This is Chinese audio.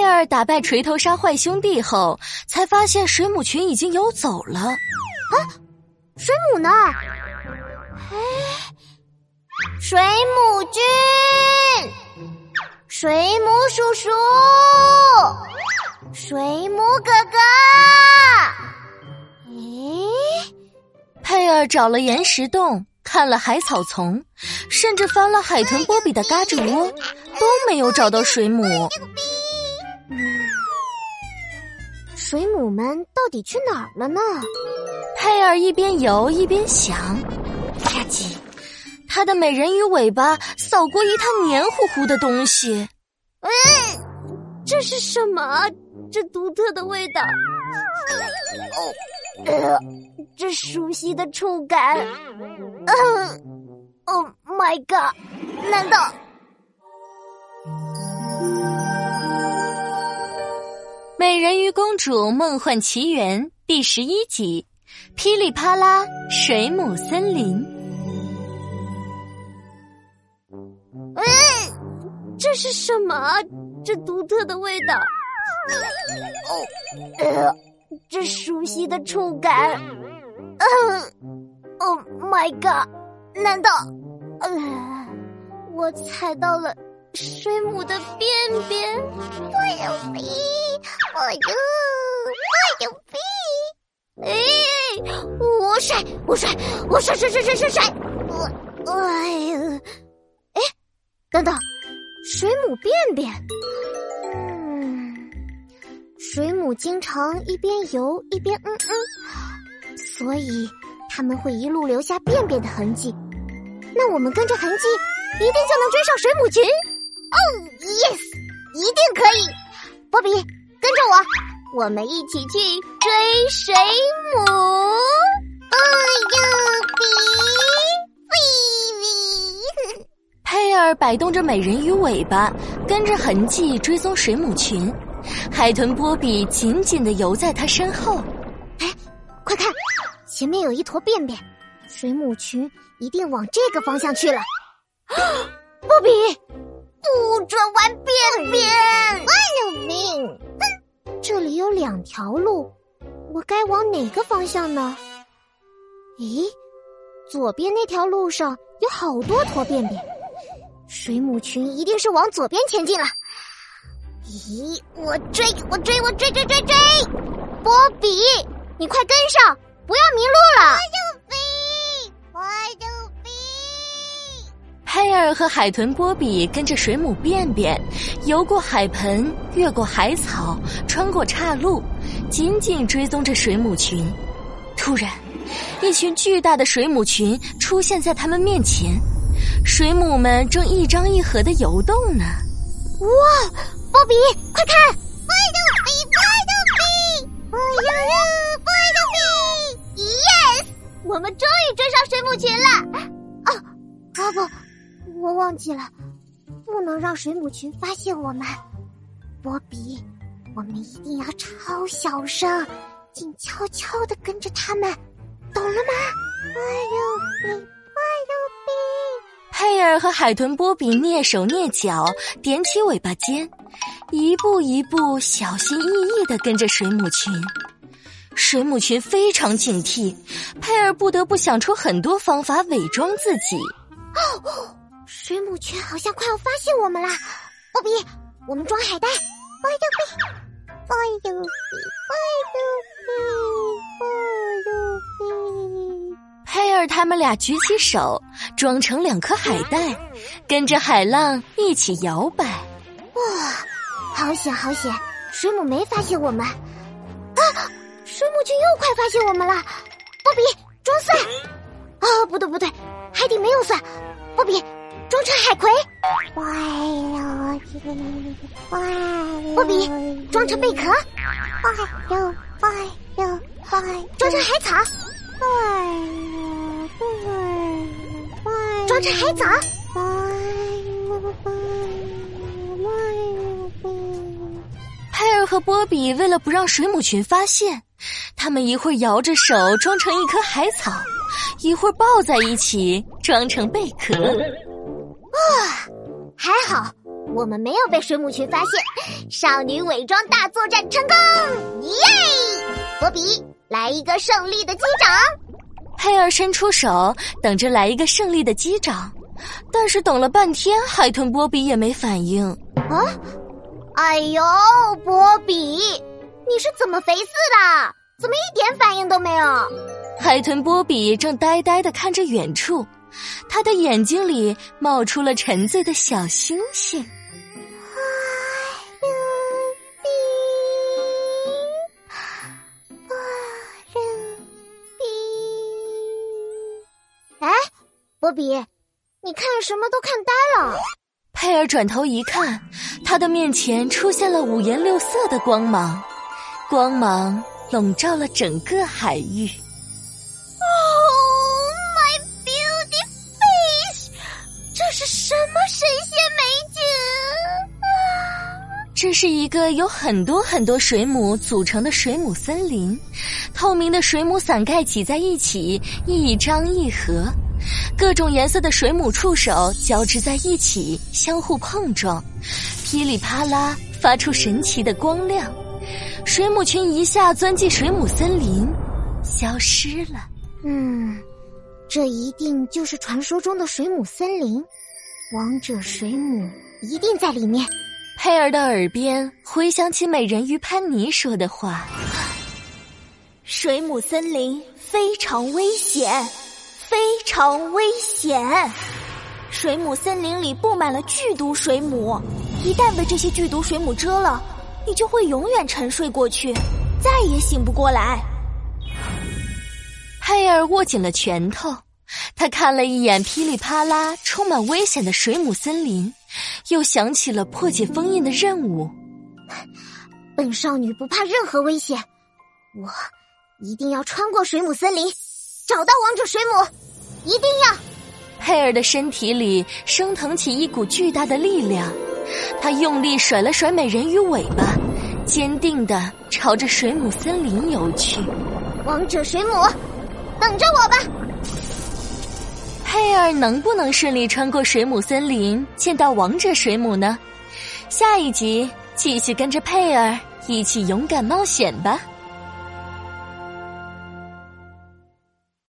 佩尔打败锤头鲨坏兄弟后，才发现水母群已经游走了。啊，水母呢？哎，水母君，水母叔叔，水母哥哥。哎，佩尔找了岩石洞，看了海草丛，甚至翻了海豚波比的嘎吱窝，都没有找到水母。水母们到底去哪儿了呢？佩尔一边游一边想，啪叽，他的美人鱼尾巴扫过一滩黏糊糊的东西。嗯，这是什么？这独特的味道。哦，呃，这熟悉的触感。嗯，Oh my god！难道？《公主梦幻奇缘》第十一集：噼里啪啦水母森林。嗯，这是什么？这独特的味道。哦，呃，这熟悉的触感。嗯，Oh my god！难道？呃，我踩到了水母的便便？我有哎！呦，我有病！哎，我甩，我甩，我甩甩甩甩甩甩！我，哎呀，哎，等等，水母便便。嗯，水母经常一边游一边嗯嗯，所以他们会一路留下便便的痕迹。那我们跟着痕迹，一定就能追上水母群。哦，yes，一定可以，波比。跟着我，我们一起去追水母。哎呦比比比！佩尔摆动着美人鱼尾巴，跟着痕迹追踪水母群。海豚波比紧紧的游在他身后。哎，快看，前面有一坨便便，水母群一定往这个方向去了。啊波比，不准玩便便！我有命！这里有两条路，我该往哪个方向呢？咦，左边那条路上有好多坨便便，水母群一定是往左边前进了。咦，我追，我追，我追追追追！波比，你快跟上，不要迷路佩尔和海豚波比跟着水母便便。游过海盆，越过海草，穿过岔路，紧紧追踪着水母群。突然，一群巨大的水母群出现在他们面前，水母们正一张一合的游动呢。哇，波比，快看！波比，波比，波比，波比！Yes，我们终于追上水母群了。啊，啊不，我忘记了。不能让水母群发现我们，波比，我们一定要超小声，静悄悄的跟着他们，懂了吗？哎呦，哎呦，佩尔和海豚波比蹑手蹑脚，踮起尾巴尖，一步一步小心翼翼的跟着水母群。水母群非常警惕，佩尔不得不想出很多方法伪装自己。哦。水母群好像快要发现我们了！波比，我们装海带。波比，波比，波比，波比。佩尔他们俩举起手，装成两颗海带，跟着海浪一起摇摆。哇，好险好险！水母没发现我们。啊，水母群又快发现我们了！波比，装蒜。啊，不对不对，海底没有蒜。波比。装成海葵，波比装成贝壳，装成海草，装成海藻。佩尔和波比为了不让水母群发现，他们一会儿摇着手装成一颗海草，一会儿抱在一起装成贝壳。啊，还好我们没有被水母群发现，少女伪装大作战成功！耶！波比，来一个胜利的击掌。佩尔伸出手，等着来一个胜利的击掌，但是等了半天，海豚波比也没反应。啊！哎呦，波比，你是怎么肥死的？怎么一点反应都没有？海豚波比正呆呆的看着远处，他的眼睛里冒出了沉醉的小星星。哎，波比，你看什么都看呆了。佩尔转头一看，他的面前出现了五颜六色的光芒，光芒笼罩了整个海域。这是一个有很多很多水母组成的水母森林，透明的水母伞盖挤在一起，一张一合。各种颜色的水母触手交织在一起，相互碰撞，噼里啪啦发出神奇的光亮。水母群一下钻进水母森林，消失了。嗯，这一定就是传说中的水母森林，王者水母一定在里面。佩儿的耳边回响起美人鱼潘妮说的话：“水母森林非常危险。”非常危险！水母森林里布满了剧毒水母，一旦被这些剧毒水母蛰了，你就会永远沉睡过去，再也醒不过来。佩尔握紧了拳头，他看了一眼噼里啪啦、充满危险的水母森林，又想起了破解封印的任务。本少女不怕任何危险，我一定要穿过水母森林。找到王者水母，一定要！佩尔的身体里升腾起一股巨大的力量，他用力甩了甩美人鱼尾巴，坚定的朝着水母森林游去。王者水母，等着我吧！佩尔能不能顺利穿过水母森林，见到王者水母呢？下一集继续跟着佩尔一起勇敢冒险吧！